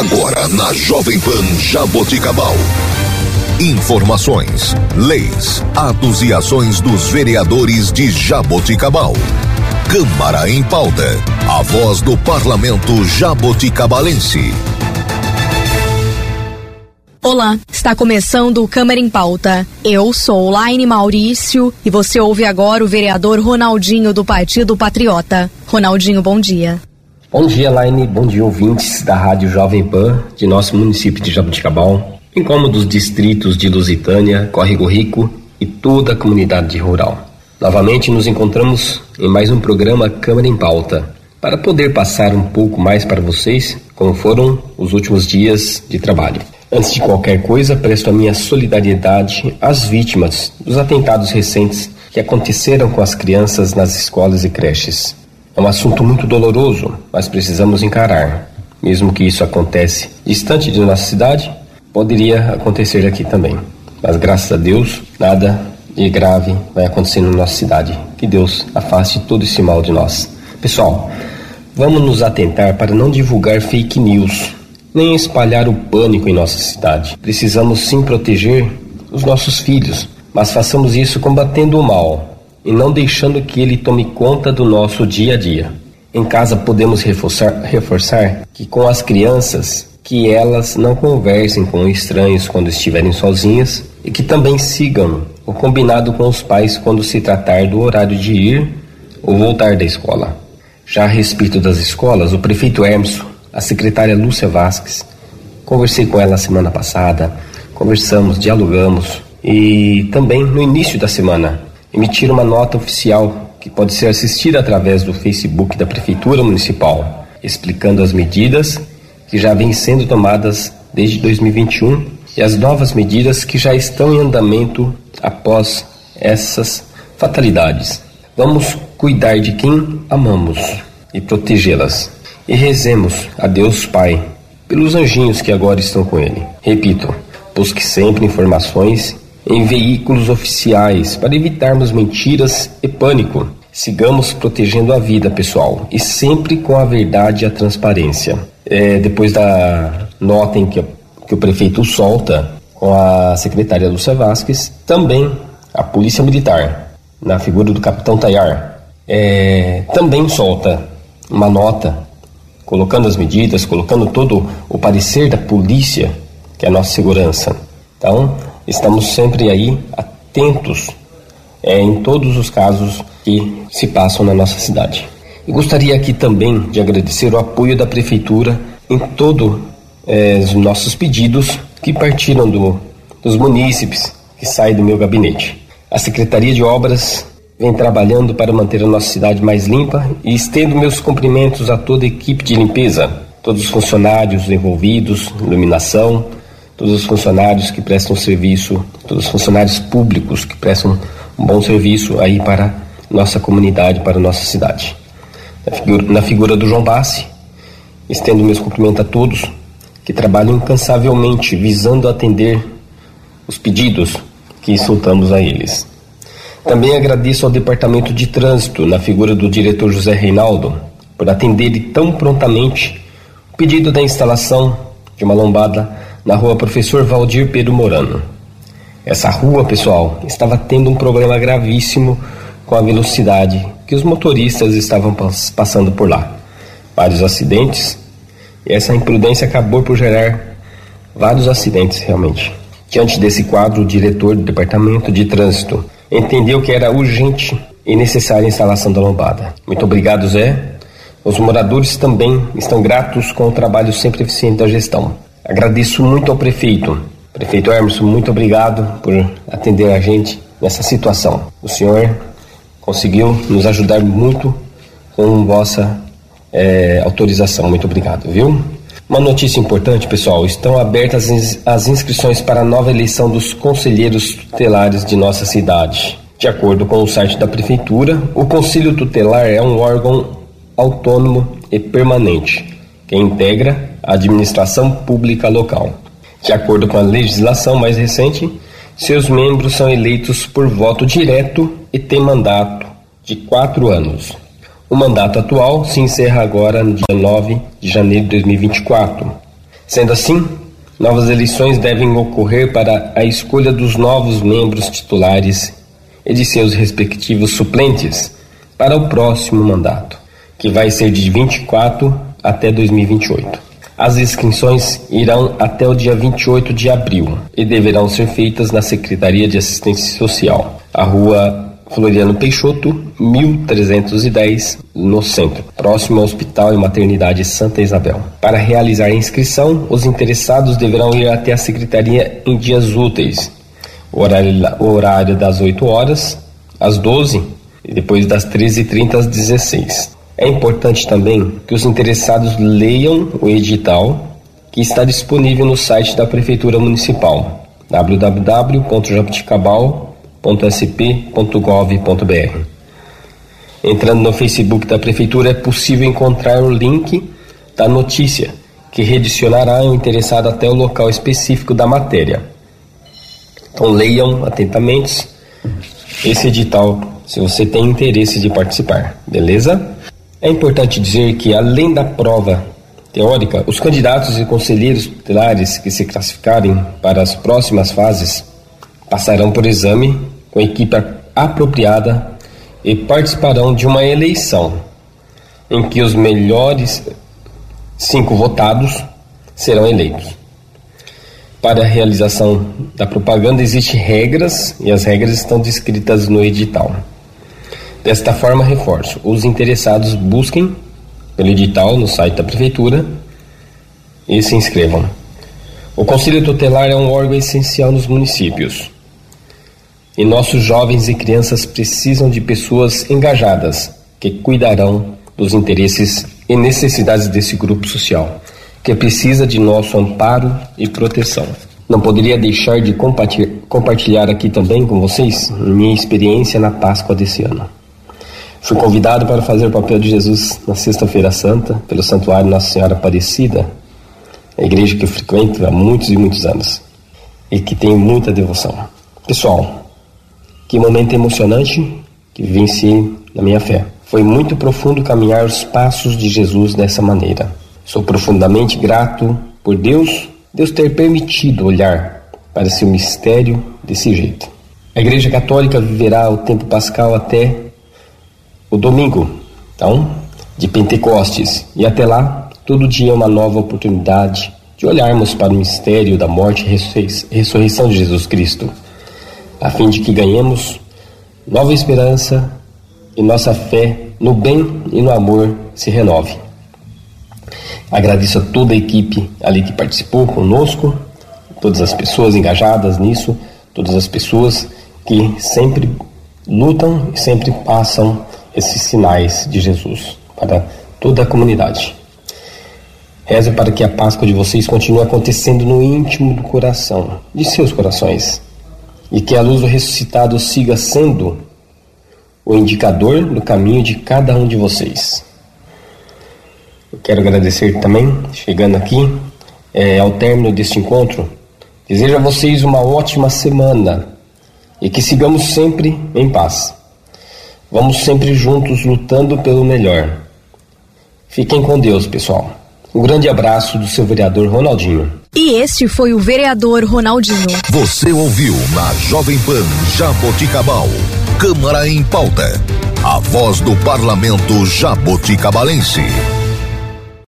Agora na Jovem Pan Jaboticabal. Informações, leis, atos e ações dos vereadores de Jaboticabal. Câmara em pauta. A voz do parlamento jaboticabalense. Olá, está começando o Câmara em Pauta. Eu sou Laine Maurício e você ouve agora o vereador Ronaldinho do Partido Patriota. Ronaldinho, bom dia. Bom dia, Laine. Bom dia, ouvintes da Rádio Jovem Pan de nosso município de Jabuticabal, em como dos distritos de Lusitânia, Córrego Rico e toda a comunidade rural. Novamente nos encontramos em mais um programa Câmara em Pauta, para poder passar um pouco mais para vocês como foram os últimos dias de trabalho. Antes de qualquer coisa, presto a minha solidariedade às vítimas dos atentados recentes que aconteceram com as crianças nas escolas e creches. É um assunto muito doloroso, mas precisamos encarar. Mesmo que isso acontece distante de nossa cidade, poderia acontecer aqui também. Mas graças a Deus, nada de grave vai acontecer na nossa cidade. Que Deus afaste todo esse mal de nós. Pessoal, vamos nos atentar para não divulgar fake news nem espalhar o pânico em nossa cidade. Precisamos sim proteger os nossos filhos, mas façamos isso combatendo o mal e não deixando que ele tome conta do nosso dia a dia. Em casa podemos reforçar, reforçar que com as crianças que elas não conversem com estranhos quando estiverem sozinhas e que também sigam o combinado com os pais quando se tratar do horário de ir ou voltar da escola. Já a respeito das escolas, o prefeito Hermes a secretária Lúcia Vasques. Conversei com ela semana passada, conversamos, dialogamos e também no início da semana emitiram uma nota oficial que pode ser assistida através do Facebook da Prefeitura Municipal, explicando as medidas que já vêm sendo tomadas desde 2021 e as novas medidas que já estão em andamento após essas fatalidades. Vamos cuidar de quem amamos e protegê-las e rezemos a Deus Pai pelos anjinhos que agora estão com ele. Repito, busque sempre informações em veículos oficiais para evitarmos mentiras e pânico. Sigamos protegendo a vida pessoal e sempre com a verdade e a transparência. É, depois da nota em que, que o prefeito solta com a secretária Lúcia Vasques, também a Polícia Militar, na figura do capitão Tayar, é, também solta uma nota colocando as medidas, colocando todo o parecer da polícia, que é a nossa segurança. Então, estamos sempre aí atentos é, em todos os casos que se passam na nossa cidade. E gostaria aqui também de agradecer o apoio da Prefeitura em todos é, os nossos pedidos que partiram do, dos munícipes que saem do meu gabinete. A Secretaria de Obras vem trabalhando para manter a nossa cidade mais limpa e estendo meus cumprimentos a toda a equipe de limpeza, todos os funcionários envolvidos, iluminação, todos os funcionários que prestam serviço, todos os funcionários públicos que prestam um bom serviço aí para nossa comunidade, para nossa cidade. Na figura, na figura do João Bassi, estendo meus cumprimentos a todos que trabalham incansavelmente visando atender os pedidos que soltamos a eles. Também agradeço ao Departamento de Trânsito, na figura do diretor José Reinaldo, por atender tão prontamente o pedido da instalação de uma lombada na rua Professor Valdir Pedro Morano. Essa rua, pessoal, estava tendo um problema gravíssimo com a velocidade que os motoristas estavam passando por lá. Vários acidentes, e essa imprudência acabou por gerar vários acidentes realmente. Diante desse quadro, o diretor do Departamento de Trânsito entendeu que era urgente e necessária a instalação da lombada. Muito obrigado, Zé. Os moradores também estão gratos com o trabalho sempre eficiente da gestão. Agradeço muito ao prefeito. Prefeito Emerson, muito obrigado por atender a gente nessa situação. O senhor conseguiu nos ajudar muito com vossa é, autorização. Muito obrigado, viu? Uma notícia importante, pessoal: estão abertas as inscrições para a nova eleição dos conselheiros tutelares de nossa cidade. De acordo com o site da Prefeitura, o Conselho Tutelar é um órgão autônomo e permanente que integra administração pública local. De acordo com a legislação mais recente, seus membros são eleitos por voto direto e têm mandato de quatro anos. O mandato atual se encerra agora no dia 9 de janeiro de 2024. Sendo assim, novas eleições devem ocorrer para a escolha dos novos membros titulares e de seus respectivos suplentes para o próximo mandato, que vai ser de 24 até 2028. As inscrições irão até o dia 28 de abril e deverão ser feitas na Secretaria de Assistência Social, a rua Floriano Peixoto, 1310, no centro, próximo ao Hospital e Maternidade Santa Isabel. Para realizar a inscrição, os interessados deverão ir até a secretaria em dias úteis. Horário, horário das 8 horas às 12 e depois das 13h30 às 16 é importante também que os interessados leiam o edital que está disponível no site da Prefeitura Municipal www.jabuticabal.sp.gov.br. Entrando no Facebook da Prefeitura é possível encontrar o link da notícia que redicionará o interessado até o local específico da matéria. Então leiam atentamente esse edital se você tem interesse de participar, beleza? É importante dizer que, além da prova teórica, os candidatos e conselheiros tutelares que se classificarem para as próximas fases passarão por exame com equipe apropriada e participarão de uma eleição em que os melhores cinco votados serão eleitos. Para a realização da propaganda existem regras e as regras estão descritas no edital. Desta forma, reforço: os interessados busquem pelo edital no site da Prefeitura e se inscrevam. O Conselho Tutelar é um órgão essencial nos municípios. E nossos jovens e crianças precisam de pessoas engajadas que cuidarão dos interesses e necessidades desse grupo social, que precisa de nosso amparo e proteção. Não poderia deixar de compartilhar aqui também com vocês minha experiência na Páscoa desse ano. Fui convidado para fazer o papel de Jesus na Sexta-feira Santa pelo Santuário Nossa Senhora Aparecida, a igreja que eu frequento há muitos e muitos anos e que tenho muita devoção. Pessoal, que momento emocionante que vivenci na minha fé. Foi muito profundo caminhar os passos de Jesus dessa maneira. Sou profundamente grato por Deus, Deus ter permitido olhar para seu mistério desse jeito. A Igreja Católica viverá o tempo pascal até o domingo, então, de Pentecostes. E até lá, todo dia é uma nova oportunidade de olharmos para o mistério da morte e ressurreição de Jesus Cristo, a fim de que ganhemos nova esperança e nossa fé no bem e no amor se renove. Agradeço a toda a equipe ali que participou conosco, todas as pessoas engajadas nisso, todas as pessoas que sempre lutam e sempre passam esses sinais de Jesus para toda a comunidade. Rezo para que a Páscoa de vocês continue acontecendo no íntimo do coração, de seus corações, e que a luz do ressuscitado siga sendo o indicador do caminho de cada um de vocês. Eu quero agradecer também, chegando aqui, é, ao término deste encontro, desejo a vocês uma ótima semana e que sigamos sempre em paz. Vamos sempre juntos lutando pelo melhor. Fiquem com Deus, pessoal. Um grande abraço do seu vereador Ronaldinho. E este foi o vereador Ronaldinho. Você ouviu na Jovem Pan Jaboticabal. Câmara em pauta. A voz do parlamento jaboticabalense.